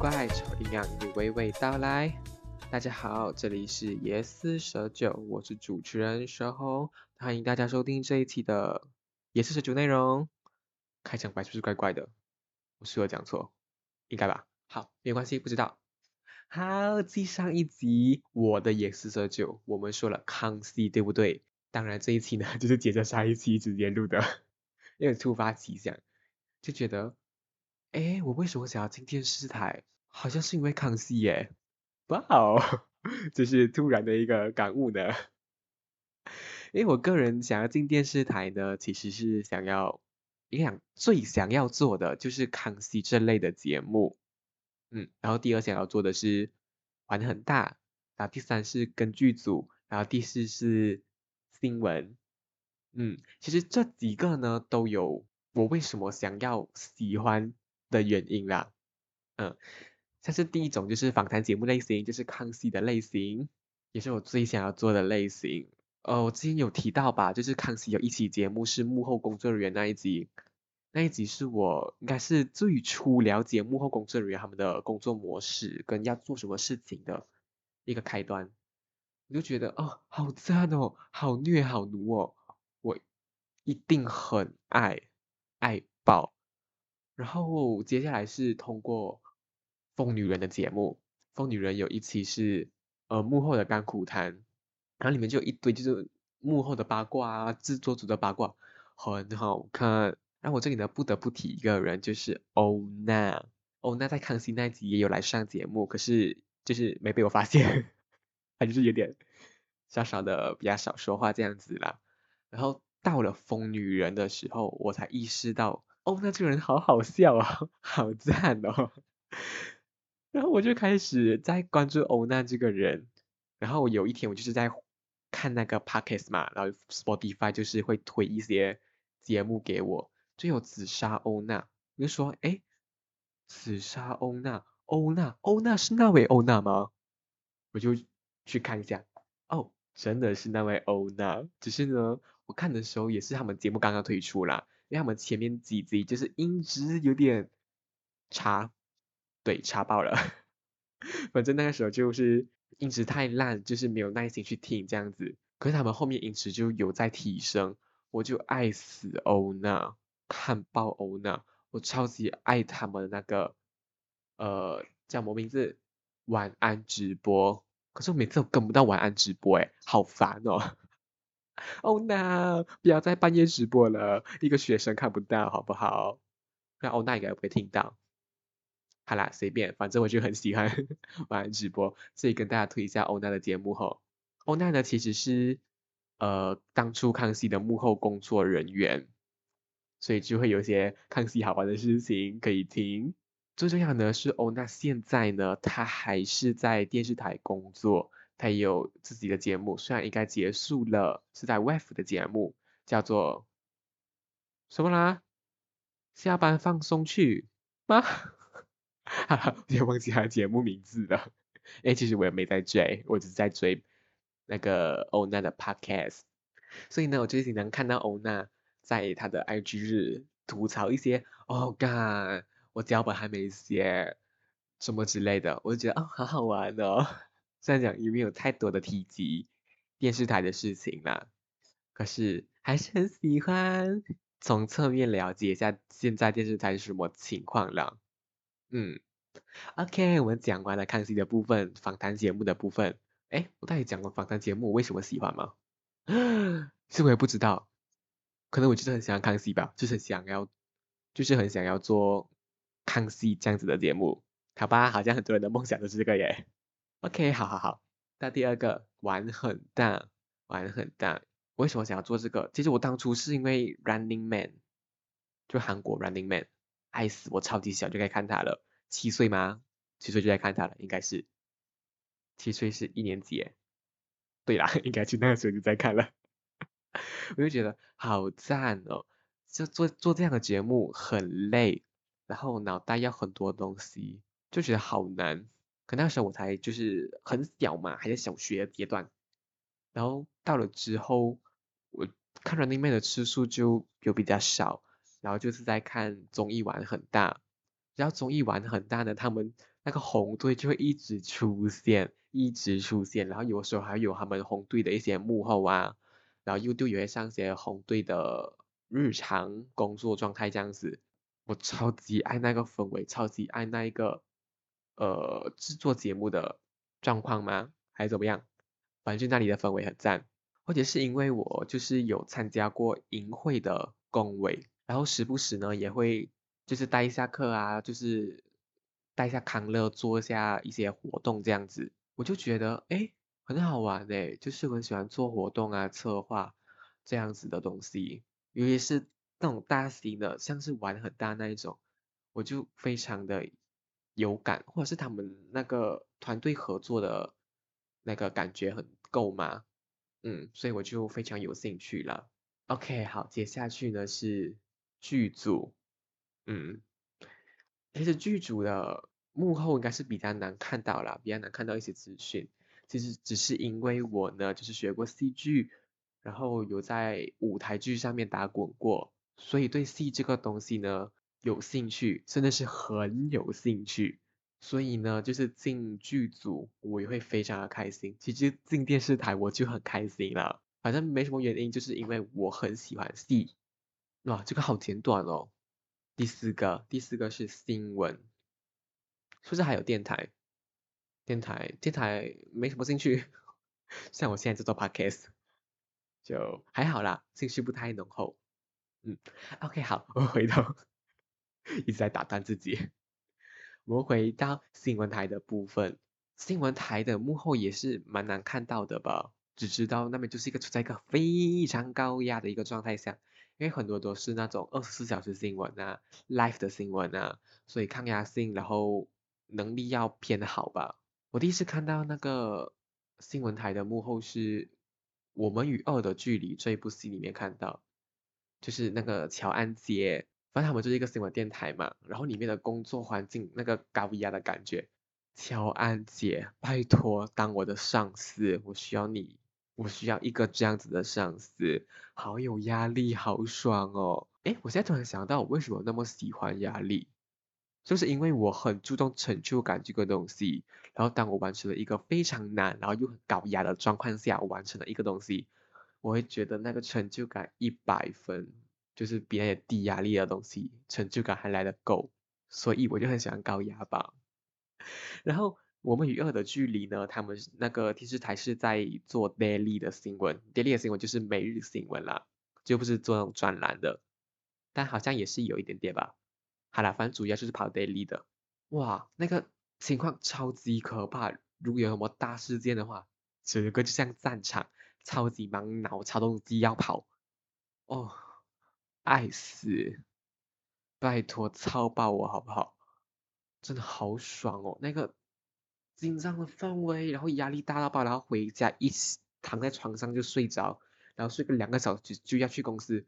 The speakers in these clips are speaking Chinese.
怪，丑营养你娓娓道来。大家好，这里是夜思蛇酒，我是主持人蛇红，欢迎大家收听这一期的夜思蛇酒内容。开场白是不是怪怪的？我是有讲错，应该吧？好，没关系，不知道。好，继上一集我的夜思蛇酒，我们说了康熙，对不对？当然这一期呢，就是接着上一期直接录的，因为突发奇想，就觉得。哎，我为什么想要进电视台？好像是因为康熙耶！哇哦，这是突然的一个感悟呢。因为我个人想要进电视台呢，其实是想要，想最想要做的就是康熙这类的节目。嗯，然后第二想要做的是玩很大，然后第三是跟剧组，然后第四是新闻。嗯，其实这几个呢都有我为什么想要喜欢。的原因啦，嗯，像是第一种就是访谈节目类型，就是康熙的类型，也是我最想要做的类型。呃，我之前有提到吧，就是康熙有一期节目是幕后工作人员那一集，那一集是我应该是最初了解幕后工作人员他们的工作模式跟要做什么事情的一个开端。我就觉得哦，好赞哦，好虐好奴哦，我一定很爱爱爆。然后接下来是通过《疯女人》的节目，《疯女人》有一期是呃幕后的甘苦谈，然后里面就有一堆就是幕后的八卦啊，制作组的八卦，很好看。然后我这里呢不得不提一个人，就是欧娜。欧娜在康熙那集也有来上节目，可是就是没被我发现，她就是有点小小的比较少说话这样子啦。然后到了《疯女人》的时候，我才意识到。欧娜这个人好好笑啊，好赞哦！然后我就开始在关注欧娜这个人。然后有一天我就是在看那个 podcast 嘛，然后 Spotify 就是会推一些节目给我，就有紫砂欧娜。我就说，哎，紫砂欧娜，欧娜，欧娜是那位欧娜吗？我就去看一下，哦，真的是那位欧娜。只是呢，我看的时候也是他们节目刚刚推出啦。因为他们前面几集就是音质有点差，对，差爆了。反正那个时候就是音质太烂，就是没有耐心去听这样子。可是他们后面音质就有在提升，我就爱死欧娜，看爆欧娜，我超级爱他们那个呃叫什么名字？晚安直播。可是我每次都跟不到晚安直播，哎，好烦哦。欧 娜，不要再半夜直播了，一个学生看不到，好不好？那欧娜应该不会听到。好啦，随便，反正我就很喜欢 玩直播，所以跟大家推一下欧娜的节目吼。欧娜呢，其实是呃当初康熙的幕后工作人员，所以就会有些康熙好玩的事情可以听。最重要的是，欧娜现在呢，她还是在电视台工作。他也有自己的节目，虽然应该结束了，是在 WF 的节目，叫做什么啦？下班放松去吗？哈哈，我也忘记他的节目名字了。哎，其实我也没在追，我只是在追那个欧娜的 Podcast。所以呢，我最近能看到欧娜在他的 IG 日吐槽一些哦干我脚本还没写，什么之类的，我就觉得哦，好好玩哦。虽然讲也没有太多的提及电视台的事情啦，可是还是很喜欢从侧面了解一下现在电视台是什么情况了。嗯，OK，我们讲完了康熙的部分，访谈节目的部分。哎，我到底讲过访谈节目为什么喜欢吗？其实我也不知道，可能我就是很喜欢康熙吧，就是想要，就是很想要做康熙这样子的节目。好吧，好像很多人的梦想都是这个耶。OK，好好好。那第二个玩很大，玩很大。为什么想要做这个？其实我当初是因为 Running Man，就韩国 Running Man，爱死我，超级小就该看他了。七岁吗？七岁就该看他了，应该是。七岁是一年级。对啦，应该去那个时候就在看了。我就觉得好赞哦！就做做这样的节目很累，然后脑袋要很多东西，就觉得好难。可那时候我才就是很小嘛，还在小学阶段，然后到了之后，我看 Running Man 的次数就有比较少，然后就是在看综艺玩很大，然后综艺玩很大呢，他们那个红队就会一直出现，一直出现，然后有时候还有他们红队的一些幕后啊，然后 YouTube 也会上些红队的日常工作状态这样子。我超级爱那个氛围，超级爱那一个呃制作节目的状况吗？还是怎么样？反正就那里的氛围很赞。或者是因为我就是有参加过营会的工委，然后时不时呢也会就是带一下课啊，就是带一下康乐，做一下一些活动这样子，我就觉得哎很好玩哎，就是很喜欢做活动啊，策划这样子的东西，尤其是那种大型的，像是玩很大那一种，我就非常的有感，或者是他们那个团队合作的那个感觉很够吗？嗯，所以我就非常有兴趣了。OK，好，接下去呢是剧组，嗯，其实剧组的幕后应该是比较难看到啦，比较难看到一些资讯。其实只是因为我呢，就是学过戏剧，然后有在舞台剧上面打滚过，所以对戏这个东西呢有兴趣，真的是很有兴趣。所以呢，就是进剧组我也会非常的开心。其实进电视台我就很开心了，反正没什么原因，就是因为我很喜欢戏。哇，这个好简短哦。第四个，第四个是新闻，是不是还有电台？电台，电台没什么兴趣。像我现在在做 podcast，就还好啦，兴趣不太浓厚。嗯，OK，好，我回头一直在打断自己。我们回到新闻台的部分，新闻台的幕后也是蛮难看到的吧？只知道那边就是一个处在一个非常高压的一个状态下，因为很多都是那种二十四小时新闻啊，live 的新闻啊，所以抗压性，然后能力要偏好吧。我第一次看到那个新闻台的幕后是《我们与恶的距离》这一部戏里面看到，就是那个乔安杰。反正他们就是一个新闻电台嘛，然后里面的工作环境那个高压的感觉，乔安姐，拜托当我的上司，我需要你，我需要一个这样子的上司，好有压力，好爽哦！诶，我现在突然想到，我为什么那么喜欢压力，就是因为我很注重成就感这个东西，然后当我完成了一个非常难，然后又很高压的状况下完成了一个东西，我会觉得那个成就感一百分。就是比那些低压力的东西成就感还来得够，所以我就很喜欢高压吧。然后我们与恶的距离呢，他们那个电视台是在做 daily 的新闻，daily 的新闻就是每日新闻啦，就不是做那种专栏的，但好像也是有一点点吧。好了，反正主要就是跑 daily 的。哇，那个情况超级可怕，如果有什么大事件的话，整个就像战场，超级忙，脑超动机要跑。哦。爱死！拜托操爆我好不好？真的好爽哦，那个紧张的氛围，然后压力大到爆，然后回家一躺在床上就睡着，然后睡个两个小时就要去公司，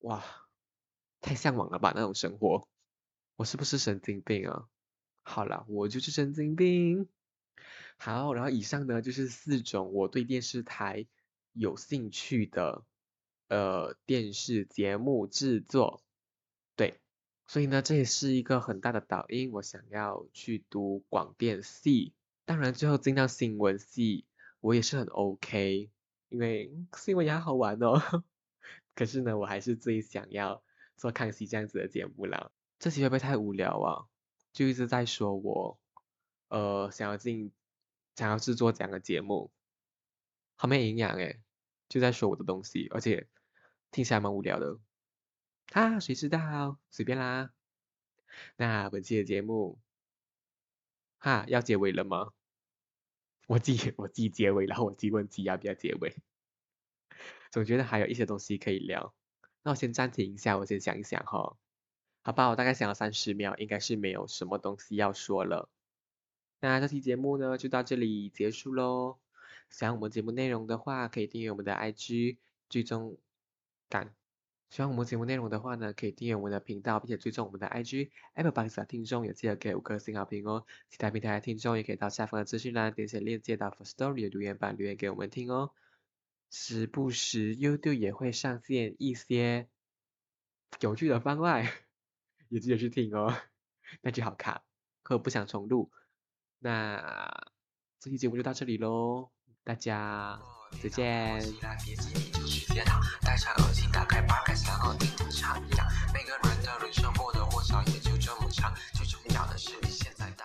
哇，太向往了吧那种生活！我是不是神经病啊？好了，我就是神经病。好，然后以上呢就是四种我对电视台有兴趣的。呃，电视节目制作，对，所以呢，这也是一个很大的导因。我想要去读广电系，当然最后进到新闻系，我也是很 OK，因为新闻也好玩哦。可是呢，我还是最想要做康熙这样子的节目了。这期会不会太无聊啊？就一直在说我，呃，想要进，想要制作这样的节目，好没营养诶。就在说我的东西，而且听起来蛮无聊的啊！谁知道？随便啦。那本期的节目，哈，要结尾了吗？我记我记结尾，然后我记问题要不要结尾？总觉得还有一些东西可以聊。那我先暂停一下，我先想一想哈。好吧，我大概想了三十秒，应该是没有什么东西要说了。那这期节目呢，就到这里结束喽。喜欢我们节目内容的话，可以订阅我们的 IG，追踪感。喜欢我们节目内容的话呢，可以订阅我们的频道，并且追踪我们的 IG。Apple Podcast 的听众也记得给五颗星好评哦。其他平台的听众也可以到下方的资讯栏点选链接到 For Story 的留言板留言给我们听哦。时不时 YouTube 也会上线一些有趣的番外，也记得去听哦。那就好卡，可不想重录。那这期节目就到这里喽，大家再见。戴上耳机打开每个人的人生也就这么长。最重要的是你现在到